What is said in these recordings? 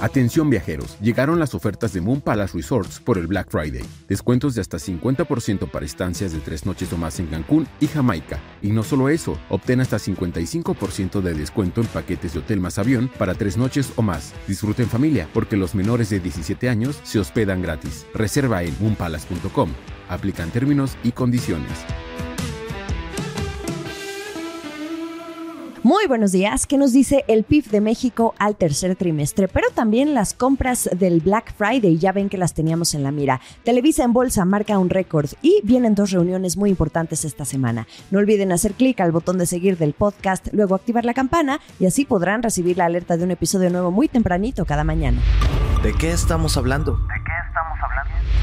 Atención viajeros, llegaron las ofertas de Moon Palace Resorts por el Black Friday. Descuentos de hasta 50% para estancias de tres noches o más en Cancún y Jamaica. Y no solo eso, obtén hasta 55% de descuento en paquetes de hotel más avión para tres noches o más. Disfruten familia, porque los menores de 17 años se hospedan gratis. Reserva en moonpalace.com. Aplican términos y condiciones. Muy buenos días. ¿Qué nos dice el PIB de México al tercer trimestre? Pero también las compras del Black Friday, ya ven que las teníamos en la mira. Televisa en bolsa marca un récord y vienen dos reuniones muy importantes esta semana. No olviden hacer clic al botón de seguir del podcast, luego activar la campana y así podrán recibir la alerta de un episodio nuevo muy tempranito cada mañana. ¿De qué estamos hablando?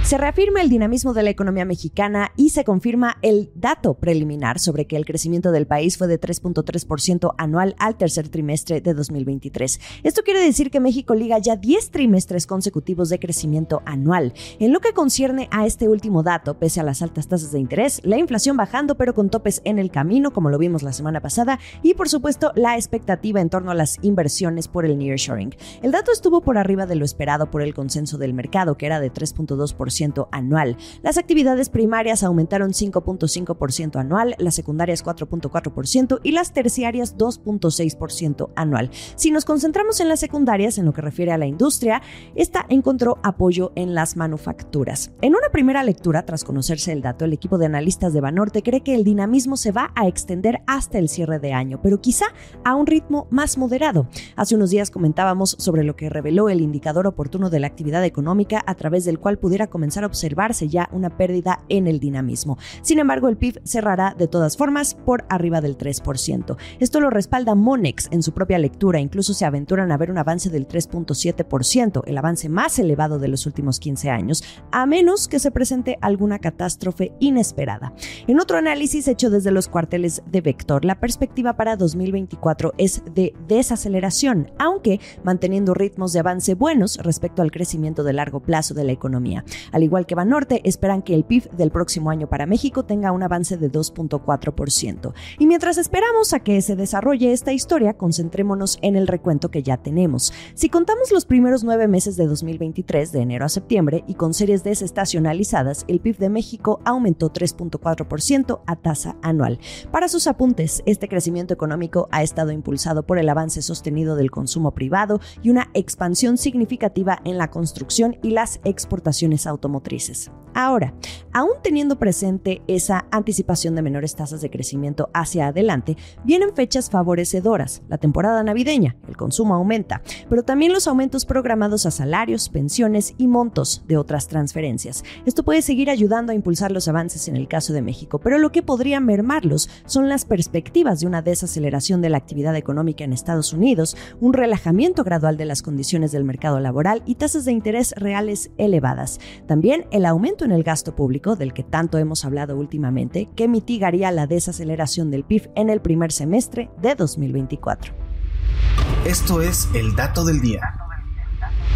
Se reafirma el dinamismo de la economía mexicana y se confirma el dato preliminar sobre que el crecimiento del país fue de 3.3% anual al tercer trimestre de 2023. Esto quiere decir que México liga ya 10 trimestres consecutivos de crecimiento anual. En lo que concierne a este último dato, pese a las altas tasas de interés, la inflación bajando pero con topes en el camino, como lo vimos la semana pasada, y por supuesto la expectativa en torno a las inversiones por el nearshoring. El dato estuvo por arriba de lo esperado por el consenso del mercado, que era de 3.2% anual. Las actividades primarias aumentaron 5.5% anual, las secundarias 4.4% y las terciarias 2.6% anual. Si nos concentramos en las secundarias, en lo que refiere a la industria, esta encontró apoyo en las manufacturas. En una primera lectura, tras conocerse el dato, el equipo de analistas de Banorte cree que el dinamismo se va a extender hasta el cierre de año, pero quizá a un ritmo más moderado. Hace unos días comentábamos sobre lo que reveló el indicador oportuno de la actividad económica a través del cual pudiera comenzar a observarse ya una pérdida en el dinamismo. Sin embargo, el PIB cerrará de todas formas por arriba del 3%. Esto lo respalda Monex en su propia lectura, incluso se aventuran a ver un avance del 3.7%, el avance más elevado de los últimos 15 años, a menos que se presente alguna catástrofe inesperada. En otro análisis hecho desde los cuarteles de Vector, la perspectiva para 2024 es de desaceleración, aunque manteniendo ritmos de avance buenos respecto al crecimiento de largo plazo de la economía. Al igual que Banorte, esperan que el PIB del próximo año para México tenga un avance de 2.4%. Y mientras esperamos a que se desarrolle esta historia, concentrémonos en el recuento que ya tenemos. Si contamos los primeros nueve meses de 2023, de enero a septiembre, y con series desestacionalizadas, el PIB de México aumentó 3.4% a tasa anual. Para sus apuntes, este crecimiento económico ha estado impulsado por el avance sostenido del consumo privado y una expansión significativa en la construcción y las exportaciones automotrices automotrices. Ahora, aún teniendo presente esa anticipación de menores tasas de crecimiento hacia adelante, vienen fechas favorecedoras, la temporada navideña, el consumo aumenta, pero también los aumentos programados a salarios, pensiones y montos de otras transferencias. Esto puede seguir ayudando a impulsar los avances en el caso de México, pero lo que podría mermarlos son las perspectivas de una desaceleración de la actividad económica en Estados Unidos, un relajamiento gradual de las condiciones del mercado laboral y tasas de interés reales elevadas. También el aumento en el gasto público, del que tanto hemos hablado últimamente, que mitigaría la desaceleración del PIB en el primer semestre de 2024. Esto es el dato del día.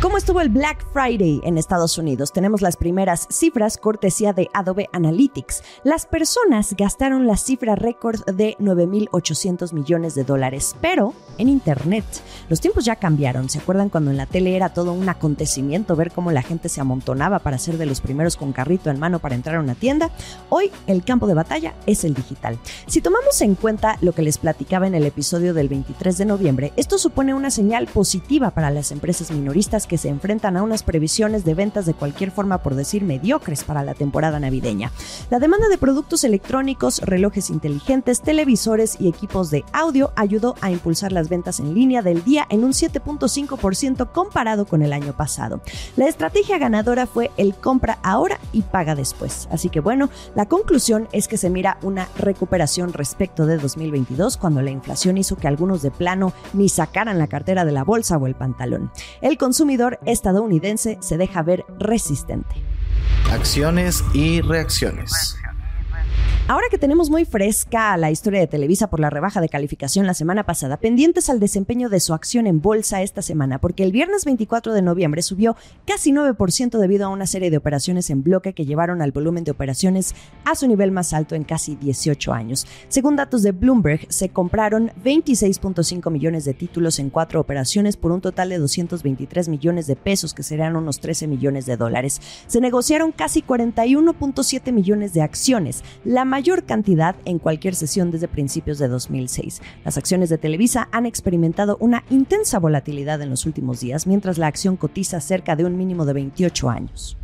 ¿Cómo estuvo el Black Friday en Estados Unidos? Tenemos las primeras cifras cortesía de Adobe Analytics. Las personas gastaron la cifra récord de 9.800 millones de dólares, pero en Internet. Los tiempos ya cambiaron. ¿Se acuerdan cuando en la tele era todo un acontecimiento ver cómo la gente se amontonaba para ser de los primeros con carrito en mano para entrar a una tienda? Hoy el campo de batalla es el digital. Si tomamos en cuenta lo que les platicaba en el episodio del 23 de noviembre, esto supone una señal positiva para las empresas minoristas que se enfrentan a unas previsiones de ventas de cualquier forma, por decir, mediocres para la temporada navideña. La demanda de productos electrónicos, relojes inteligentes, televisores y equipos de audio ayudó a impulsar las ventas en línea del día en un 7.5% comparado con el año pasado. La estrategia ganadora fue el compra ahora y paga después. Así que bueno, la conclusión es que se mira una recuperación respecto de 2022 cuando la inflación hizo que algunos de plano ni sacaran la cartera de la bolsa o el pantalón. El consumidor estadounidense se deja ver resistente. Acciones y reacciones. Ahora que tenemos muy fresca la historia de Televisa por la rebaja de calificación la semana pasada, pendientes al desempeño de su acción en bolsa esta semana, porque el viernes 24 de noviembre subió casi 9% debido a una serie de operaciones en bloque que llevaron al volumen de operaciones a su nivel más alto en casi 18 años. Según datos de Bloomberg, se compraron 26.5 millones de títulos en cuatro operaciones por un total de 223 millones de pesos, que serían unos 13 millones de dólares. Se negociaron casi 41.7 millones de acciones, la mayor cantidad en cualquier sesión desde principios de 2006. Las acciones de Televisa han experimentado una intensa volatilidad en los últimos días, mientras la acción cotiza cerca de un mínimo de 28 años.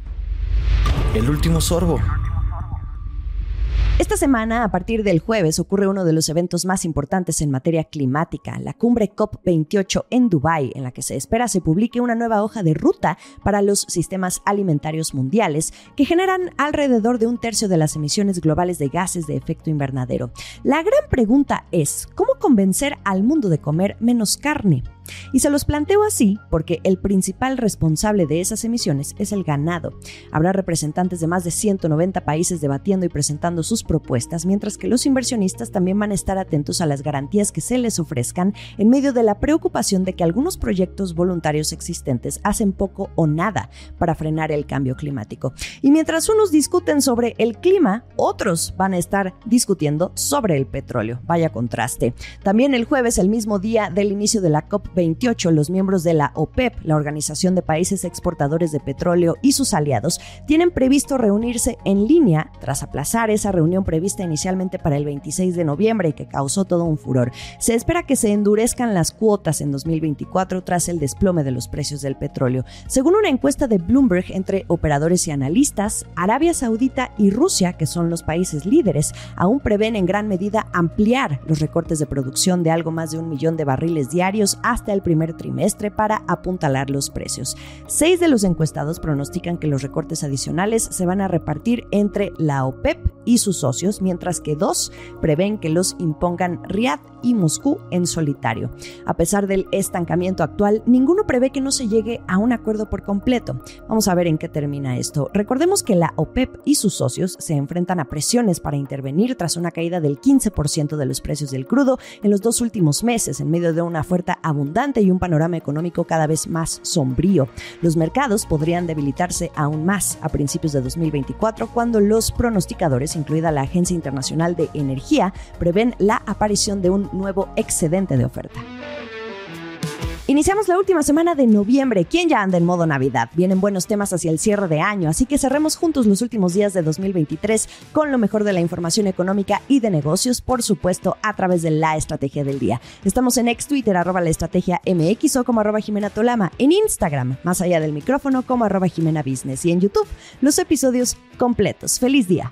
El último sorbo. Esta semana, a partir del jueves, ocurre uno de los eventos más importantes en materia climática, la cumbre COP28 en Dubái, en la que se espera se publique una nueva hoja de ruta para los sistemas alimentarios mundiales, que generan alrededor de un tercio de las emisiones globales de gases de efecto invernadero. La gran pregunta es, ¿cómo convencer al mundo de comer menos carne? Y se los planteo así porque el principal responsable de esas emisiones es el ganado. Habrá representantes de más de 190 países debatiendo y presentando sus propuestas, mientras que los inversionistas también van a estar atentos a las garantías que se les ofrezcan en medio de la preocupación de que algunos proyectos voluntarios existentes hacen poco o nada para frenar el cambio climático. Y mientras unos discuten sobre el clima, otros van a estar discutiendo sobre el petróleo. Vaya contraste. También el jueves, el mismo día del inicio de la COP 28, los miembros de la OPEP, la Organización de Países Exportadores de Petróleo, y sus aliados tienen previsto reunirse en línea tras aplazar esa reunión prevista inicialmente para el 26 de noviembre y que causó todo un furor. Se espera que se endurezcan las cuotas en 2024 tras el desplome de los precios del petróleo. Según una encuesta de Bloomberg entre operadores y analistas, Arabia Saudita y Rusia, que son los países líderes, aún prevén en gran medida ampliar los recortes de producción de algo más de un millón de barriles diarios hasta el primer trimestre para apuntalar los precios. Seis de los encuestados pronostican que los recortes adicionales se van a repartir entre la OPEP y sus socios, mientras que dos prevén que los impongan Riad y Moscú en solitario. A pesar del estancamiento actual, ninguno prevé que no se llegue a un acuerdo por completo. Vamos a ver en qué termina esto. Recordemos que la OPEP y sus socios se enfrentan a presiones para intervenir tras una caída del 15% de los precios del crudo en los dos últimos meses, en medio de una oferta y un panorama económico cada vez más sombrío. Los mercados podrían debilitarse aún más a principios de 2024 cuando los pronosticadores incluida la Agencia Internacional de Energía, prevén la aparición de un nuevo excedente de oferta. Iniciamos la última semana de noviembre. ¿Quién ya anda en modo Navidad? Vienen buenos temas hacia el cierre de año, así que cerremos juntos los últimos días de 2023 con lo mejor de la información económica y de negocios, por supuesto, a través de la estrategia del día. Estamos en ex Twitter, arroba la estrategia MX o como arroba Jimena Tolama, en Instagram, más allá del micrófono, como arroba Jimena Business y en YouTube, los episodios completos. ¡Feliz día!